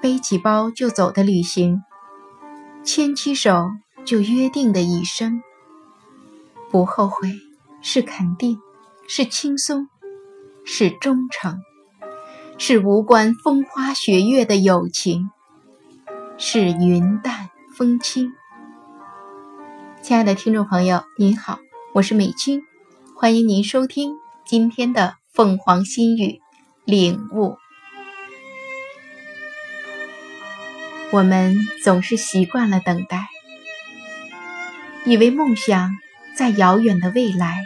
背起包就走的旅行，牵起手就约定的一生。不后悔，是肯定，是轻松，是忠诚，是无关风花雪月的友情，是云淡风轻。亲爱的听众朋友，您好，我是美君，欢迎您收听今天的凤凰心语领悟。我们总是习惯了等待，以为梦想在遥远的未来。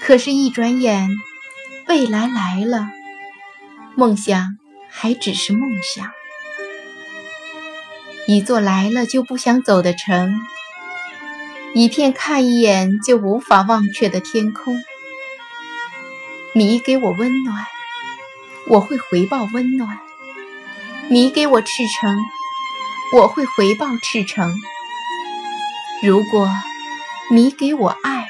可是，一转眼，未来来了，梦想还只是梦想。一座来了就不想走的城，一片看一眼就无法忘却的天空。你给我温暖，我会回报温暖。你给我赤诚，我会回报赤诚。如果你给我爱，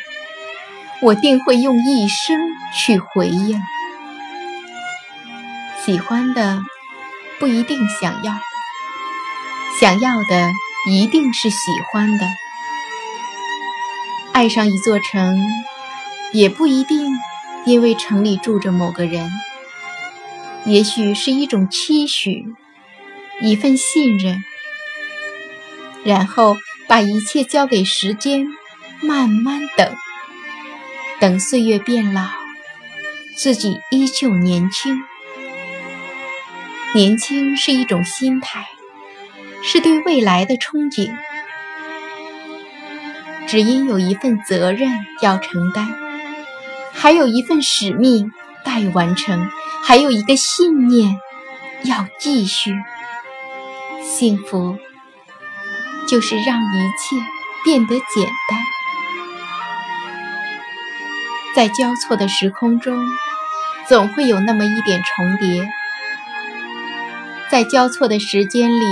我定会用一生去回应。喜欢的不一定想要，想要的一定是喜欢的。爱上一座城，也不一定因为城里住着某个人，也许是一种期许。一份信任，然后把一切交给时间，慢慢等，等岁月变老，自己依旧年轻。年轻是一种心态，是对未来的憧憬。只因有一份责任要承担，还有一份使命待完成，还有一个信念要继续。幸福就是让一切变得简单，在交错的时空中，总会有那么一点重叠；在交错的时间里，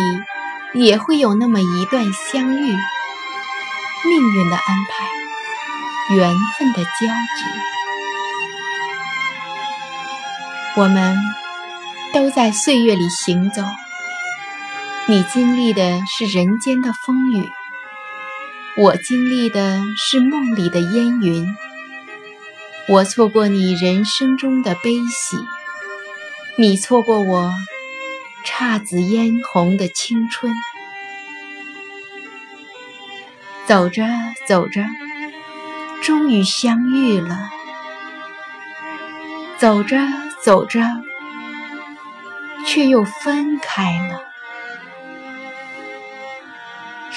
也会有那么一段相遇。命运的安排，缘分的交集，我们都在岁月里行走。你经历的是人间的风雨，我经历的是梦里的烟云。我错过你人生中的悲喜，你错过我姹紫嫣红的青春。走着走着，终于相遇了；走着走着，却又分开了。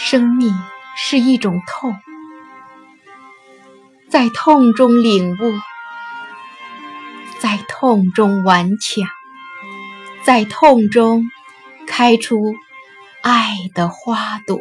生命是一种痛，在痛中领悟，在痛中顽强，在痛中开出爱的花朵。